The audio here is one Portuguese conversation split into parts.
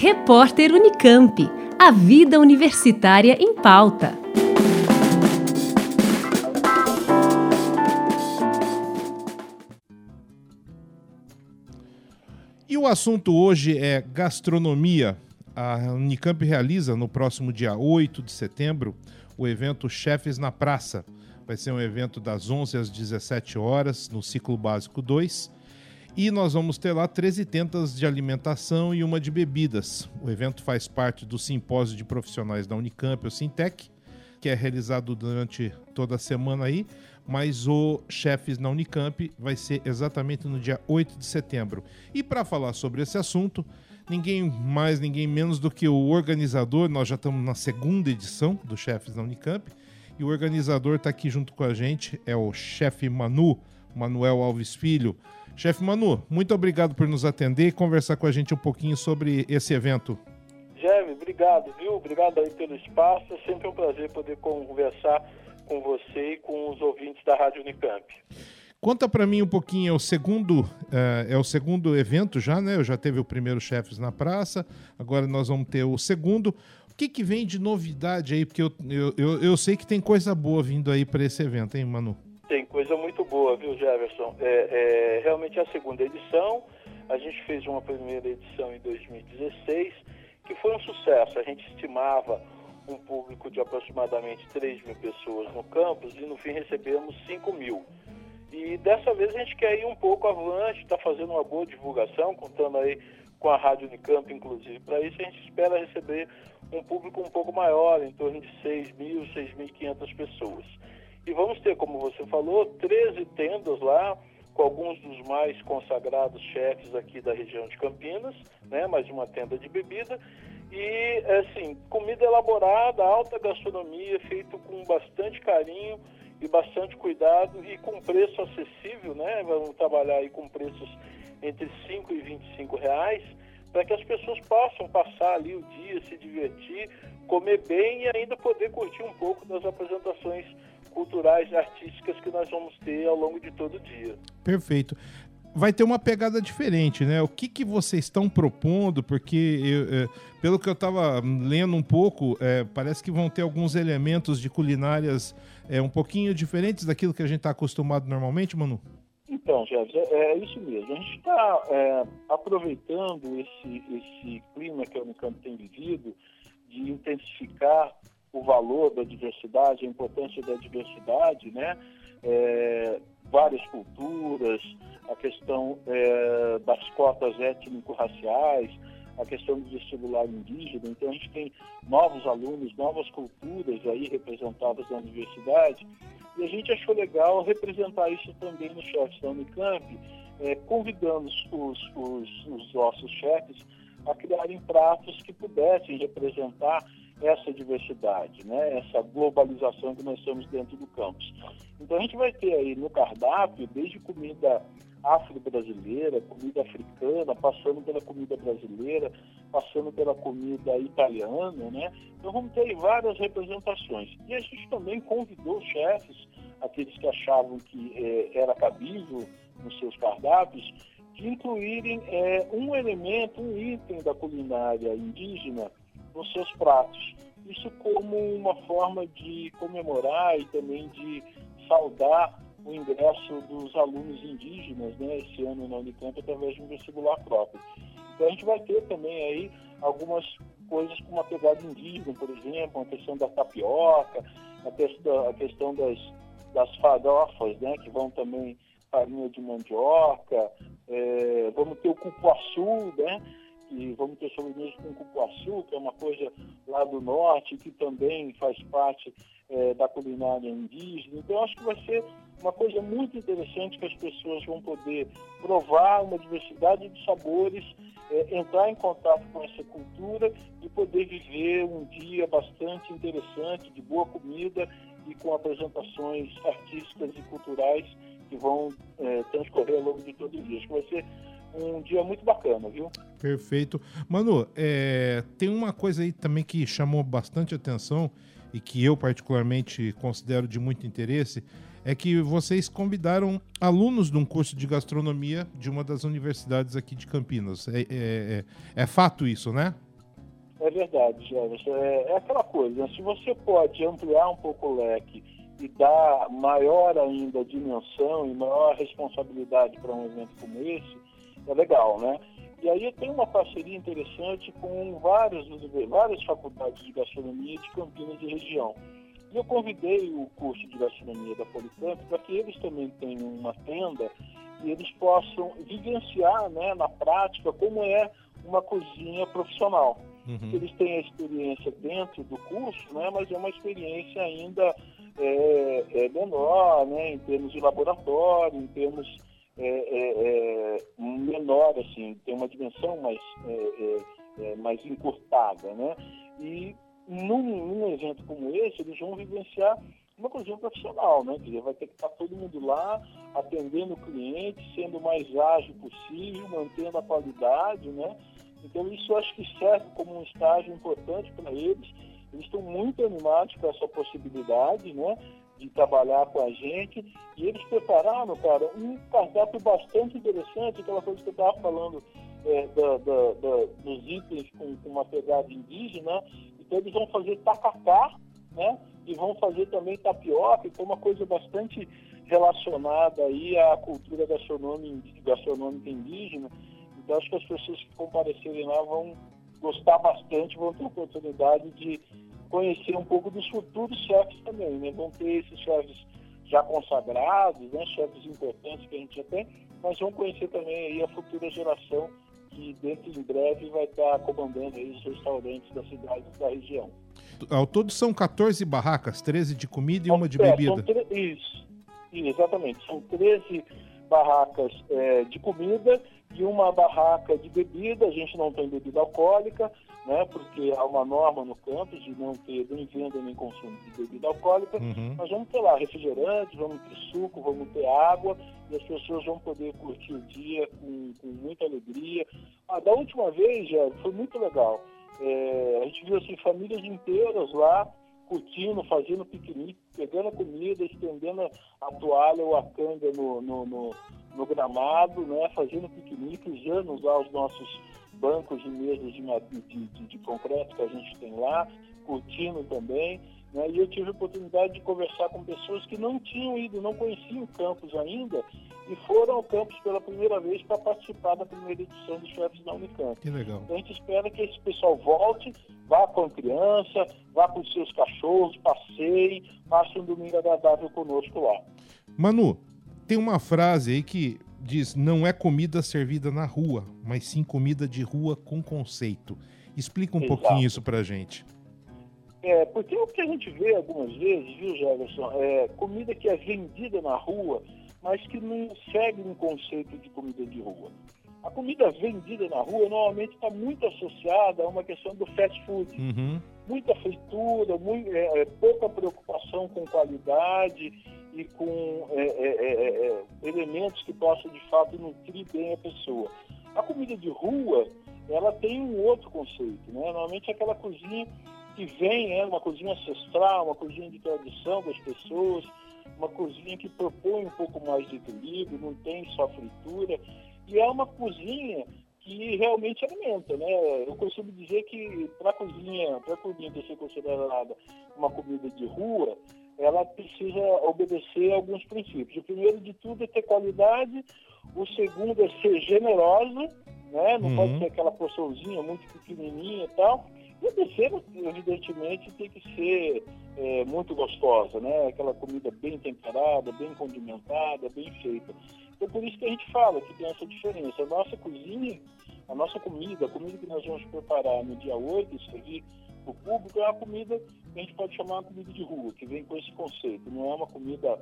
Repórter Unicamp. A vida universitária em pauta. E o assunto hoje é gastronomia. A Unicamp realiza no próximo dia 8 de setembro o evento Chefes na Praça. Vai ser um evento das 11 às 17 horas no ciclo básico 2 e nós vamos ter lá 13 tendas de alimentação e uma de bebidas. O evento faz parte do simpósio de profissionais da Unicamp, o Sintec, que é realizado durante toda a semana aí, mas o Chefes na Unicamp vai ser exatamente no dia 8 de setembro. E para falar sobre esse assunto, ninguém mais, ninguém menos do que o organizador, nós já estamos na segunda edição do Chefes na Unicamp, e o organizador está aqui junto com a gente, é o chefe Manu, Manuel Alves Filho. Chefe Manu, muito obrigado por nos atender e conversar com a gente um pouquinho sobre esse evento. Jeremy, obrigado, viu? Obrigado aí pelo espaço. É sempre um prazer poder conversar com você e com os ouvintes da Rádio Unicamp. Conta para mim um pouquinho, é o segundo uh, é o segundo evento já, né? Eu já teve o primeiro Chefes na Praça, agora nós vamos ter o segundo. O que, que vem de novidade aí? Porque eu, eu, eu, eu sei que tem coisa boa vindo aí para esse evento, hein, Manu? Tem coisa muito boa, viu, Jefferson? É, é, realmente é a segunda edição. A gente fez uma primeira edição em 2016, que foi um sucesso. A gente estimava um público de aproximadamente 3 mil pessoas no campus e no fim recebemos 5 mil. E dessa vez a gente quer ir um pouco avante, está fazendo uma boa divulgação, contando aí com a Rádio Unicamp, inclusive. Para isso a gente espera receber um público um pouco maior, em torno de 6 mil, 6.500 pessoas. E vamos ter, como você falou, 13 tendas lá, com alguns dos mais consagrados chefes aqui da região de Campinas, né? mais uma tenda de bebida. E, assim, comida elaborada, alta gastronomia, feito com bastante carinho e bastante cuidado e com preço acessível, né? Vamos trabalhar aí com preços entre 5 e 25 reais, para que as pessoas possam passar ali o dia, se divertir, comer bem e ainda poder curtir um pouco das apresentações culturais e artísticas que nós vamos ter ao longo de todo o dia. Perfeito. Vai ter uma pegada diferente, né? O que, que vocês estão propondo? Porque, eu, é, pelo que eu estava lendo um pouco, é, parece que vão ter alguns elementos de culinárias é, um pouquinho diferentes daquilo que a gente está acostumado normalmente, Manu? Então, Jefferson, é, é isso mesmo. A gente está é, aproveitando esse, esse clima que a Unicamp tem vivido de intensificar o valor da diversidade, a importância da diversidade, né? É, várias culturas, a questão é, das cotas étnico-raciais, a questão do vestibular indígena. Então, a gente tem novos alunos, novas culturas aí representadas na universidade. E a gente achou legal representar isso também no chefes da Unicamp, é, convidando os, os, os nossos chefes a criarem pratos que pudessem representar essa diversidade, né? essa globalização que nós temos dentro do campus. Então a gente vai ter aí no cardápio, desde comida afro-brasileira, comida africana, passando pela comida brasileira, passando pela comida italiana, né? Então vamos ter várias representações. E a gente também convidou chefes, aqueles que achavam que é, era cabível nos seus cardápios, de incluírem é, um elemento, um item da culinária indígena nos seus pratos. Isso como uma forma de comemorar e também de saudar o ingresso dos alunos indígenas, né, esse ano na Unicamp, através de um vestibular próprio. Então a gente vai ter também aí algumas coisas com uma pegada indígena, por exemplo, a questão da tapioca, a questão, a questão das, das farofas, né, que vão também farinha de mandioca, é, vamos ter o cupuaçu, né, que vamos ter sobremesa com cupuaçu, que é uma coisa lá do norte, que também faz parte é, da culinária indígena. Então, acho que vai ser uma coisa muito interessante que as pessoas vão poder provar uma diversidade de sabores, é, entrar em contato com essa cultura e poder viver um dia bastante interessante, de boa comida e com apresentações artísticas e culturais que vão é, transcorrer ao longo de todo o dia. Acho que vai ser um dia muito bacana, viu? Perfeito. Manu, é, tem uma coisa aí também que chamou bastante atenção e que eu particularmente considero de muito interesse, é que vocês convidaram alunos de um curso de gastronomia de uma das universidades aqui de Campinas. É, é, é, é fato isso, né? verdade, Jefferson. É, é aquela coisa, né? se você pode ampliar um pouco o leque e dar maior ainda dimensão e maior responsabilidade para um evento como esse, é legal, né? E aí tem uma parceria interessante com várias, várias faculdades de gastronomia de Campinas e região. E eu convidei o curso de gastronomia da Policamp para que eles também tenham uma tenda e eles possam vivenciar né, na prática como é uma cozinha profissional. Uhum. Eles têm a experiência dentro do curso, né, mas é uma experiência ainda é, é menor, né, em termos de laboratório, em termos é, é, é menor, assim, tem uma dimensão mais, é, mais encurtada, né? E num, num, evento como esse, eles vão vivenciar uma cozinha profissional, né? Quer dizer, vai ter que estar todo mundo lá, atendendo o cliente, sendo o mais ágil possível, mantendo a qualidade, né? Então isso acho que serve como um estágio importante para eles. Eles estão muito animados com essa possibilidade, né? De trabalhar com a gente. E eles prepararam, cara, um cardápio bastante interessante, aquela coisa que eu estava falando é, da, da, da, dos itens com, com, uma pegada indígena. Então eles vão fazer tacacá, né? E vão fazer também tapioca, é uma coisa bastante relacionada aí à cultura gastronômica indígena. Então acho que as pessoas que comparecerem lá vão gostar bastante, vão ter oportunidade de conhecer um pouco dos futuros chefes também, né? Vão ter esses chefes já consagrados, né? Chefes importantes que a gente já tem, mas vão conhecer também aí a futura geração que dentro em breve vai estar comandando aí os restaurantes da cidade e da região. Ao todo são 14 barracas, 13 de comida e uma de é, bebida. Isso, exatamente. São 13 barracas é, de comida e uma barraca de bebida. A gente não tem bebida alcoólica, né, porque há uma norma no campus de não ter nem venda nem consumo de bebida alcoólica. Uhum. Nós vamos ter lá refrigerante, vamos ter suco, vamos ter água e as pessoas vão poder curtir o dia com, com muita alegria. Ah, da última vez, já foi muito legal. É, a gente viu assim, famílias inteiras lá curtindo, fazendo piquenique, pegando a comida, estendendo a toalha ou a canga no, no, no, no gramado, né, fazendo piquenique, usando lá os nossos bancos e mesas de, de, de, de concreto que a gente tem lá, curtindo também. Né? E eu tive a oportunidade de conversar com pessoas que não tinham ido, não conheciam o campus ainda e foram ao campus pela primeira vez para participar da primeira edição dos chefes da Unicamp. Que legal. Então a gente espera que esse pessoal volte, vá com a criança, vá com os seus cachorros, passeiem, passe um domingo agradável conosco lá. Manu, tem uma frase aí que diz: não é comida servida na rua, mas sim comida de rua com conceito. Explica um Exato. pouquinho isso pra gente. É, porque o que a gente vê algumas vezes, viu, Jefferson, é comida que é vendida na rua, mas que não segue um conceito de comida de rua. A comida vendida na rua normalmente está muito associada a uma questão do fast food. Uhum. Muita fritura, muito, é, é, pouca preocupação com qualidade e com é, é, é, é, elementos que possam de fato nutrir bem a pessoa. A comida de rua, ela tem um outro conceito, né? Normalmente é aquela cozinha que vem é uma cozinha ancestral, uma cozinha de tradição das pessoas, uma cozinha que propõe um pouco mais de equilíbrio, não tem só fritura, e é uma cozinha que realmente alimenta, né? Eu costumo dizer que para a cozinha, para a cozinha ser considerada uma comida de rua, ela precisa obedecer a alguns princípios. O primeiro de tudo é ter qualidade, o segundo é ser generosa, né? Não uhum. pode ser aquela porçãozinha muito pequenininha e tal. E a terceira, evidentemente, tem que ser é, muito gostosa, né? Aquela comida bem temperada, bem condimentada, bem feita. Então, por isso que a gente fala que tem essa diferença. A nossa cozinha, a nossa comida, a comida que nós vamos preparar no dia 8 e servir público, é uma comida que a gente pode chamar de comida de rua, que vem com esse conceito. Não é uma comida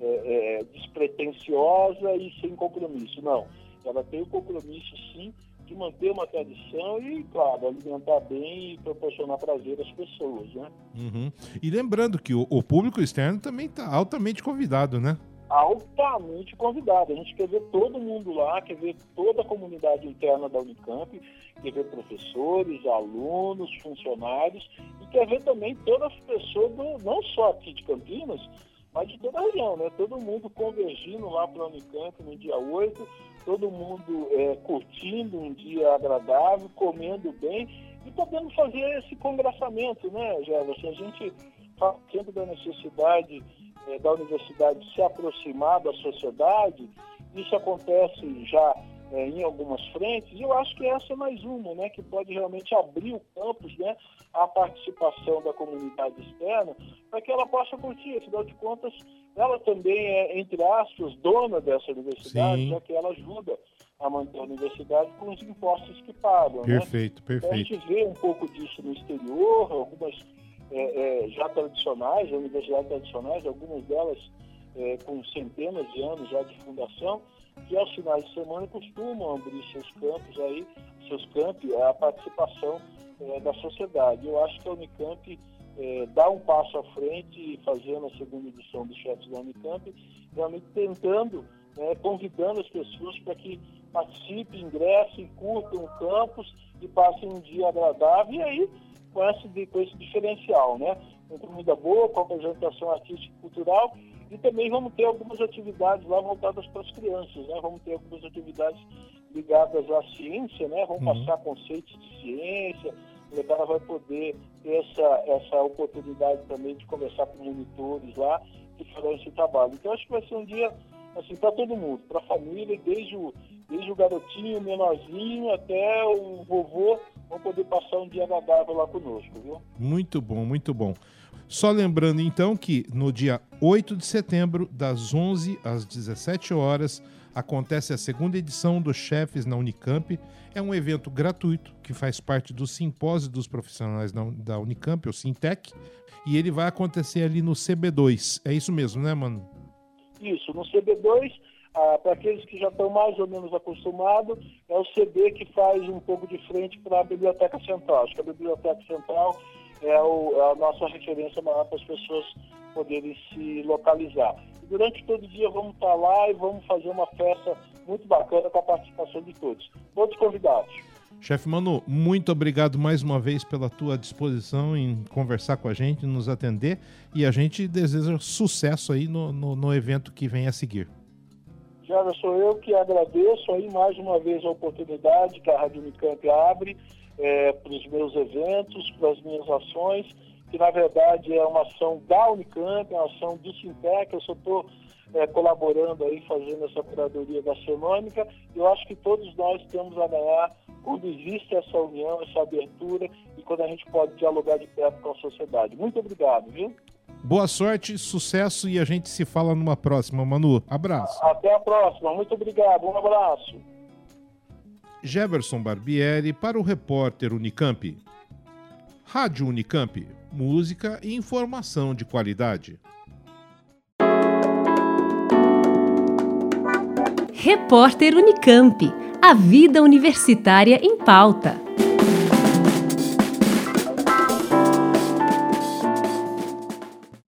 é, é, despretensiosa e sem compromisso, não. Ela tem o compromisso, sim, de manter uma tradição e, claro, alimentar bem e proporcionar prazer às pessoas, né? Uhum. E lembrando que o, o público externo também está altamente convidado, né? Altamente convidado. A gente quer ver todo mundo lá, quer ver toda a comunidade interna da Unicamp, quer ver professores, alunos, funcionários e quer ver também todas as pessoas, do, não só aqui de Campinas, mas de toda a região, né? Todo mundo convergindo lá para a Unicamp no dia 8 todo mundo é, curtindo um dia agradável, comendo bem e podendo fazer esse congraçamento, né, Jefferson? A gente fala sempre da necessidade é, da universidade se aproximar da sociedade, isso acontece já é, em algumas frentes, e eu acho que essa é mais uma, né, que pode realmente abrir o campus né, à participação da comunidade externa, para que ela possa curtir. Afinal de contas, ela também é, entre aspas, dona dessa universidade, Sim. já que ela ajuda a manter a universidade com os impostos que pagam. Perfeito, né? perfeito. Então, a gente vê um pouco disso no exterior, algumas é, é, já tradicionais, universidades tradicionais, algumas delas é, com centenas de anos já de fundação, que aos finais de semana costumam abrir seus campos aí, seus campos, a participação é, da sociedade. Eu acho que a Unicamp é, um passo à frente, fazendo a segunda edição dos chefes da Unicamp, realmente tentando, né, convidando as pessoas para que participem, ingressem, curtam o campus e passem um dia agradável. E aí com esse, com esse diferencial, né? Com comida boa, com apresentação artística e cultural e também vamos ter algumas atividades lá voltadas para as crianças, né? Vamos ter algumas atividades ligadas à ciência, né? Vamos uhum. passar conceitos de ciência, o molecada vai poder ter essa, essa oportunidade também de conversar com monitores lá que farão esse trabalho. Então acho que vai ser um dia assim para todo mundo, para a família, desde o, desde o garotinho, menorzinho, até o vovô vão poder passar um dia agradável lá conosco, viu? Muito bom, muito bom. Só lembrando então que no dia 8 de setembro, das 11 às 17 horas, acontece a segunda edição dos Chefes na Unicamp. É um evento gratuito que faz parte do simpósio dos profissionais da Unicamp, o Sintec, e ele vai acontecer ali no CB2. É isso mesmo, né, mano? Isso, no CB2 ah, para aqueles que já estão mais ou menos acostumados, é o CD que faz um pouco de frente para a Biblioteca Central. Acho que a Biblioteca Central é, o, é a nossa referência maior para as pessoas poderem se localizar. E durante todo o dia vamos estar lá e vamos fazer uma festa muito bacana com a participação de todos. Todos convidados. Chefe Manu, muito obrigado mais uma vez pela tua disposição em conversar com a gente, nos atender e a gente deseja sucesso aí no, no, no evento que vem a seguir. Já sou eu que agradeço aí mais uma vez a oportunidade que a Rádio Unicamp abre é, para os meus eventos, para as minhas ações, que na verdade é uma ação da Unicamp, é uma ação do Sintec, eu só estou é, colaborando aí, fazendo essa curadoria gastronômica. Eu acho que todos nós temos a ganhar quando existe essa união, essa abertura e quando a gente pode dialogar de perto com a sociedade. Muito obrigado, viu? Boa sorte, sucesso e a gente se fala numa próxima, Manu. Abraço. Até a próxima. Muito obrigado. Um abraço. Jefferson Barbieri para o repórter Unicamp. Rádio Unicamp. Música e informação de qualidade. Repórter Unicamp. A vida universitária em pauta.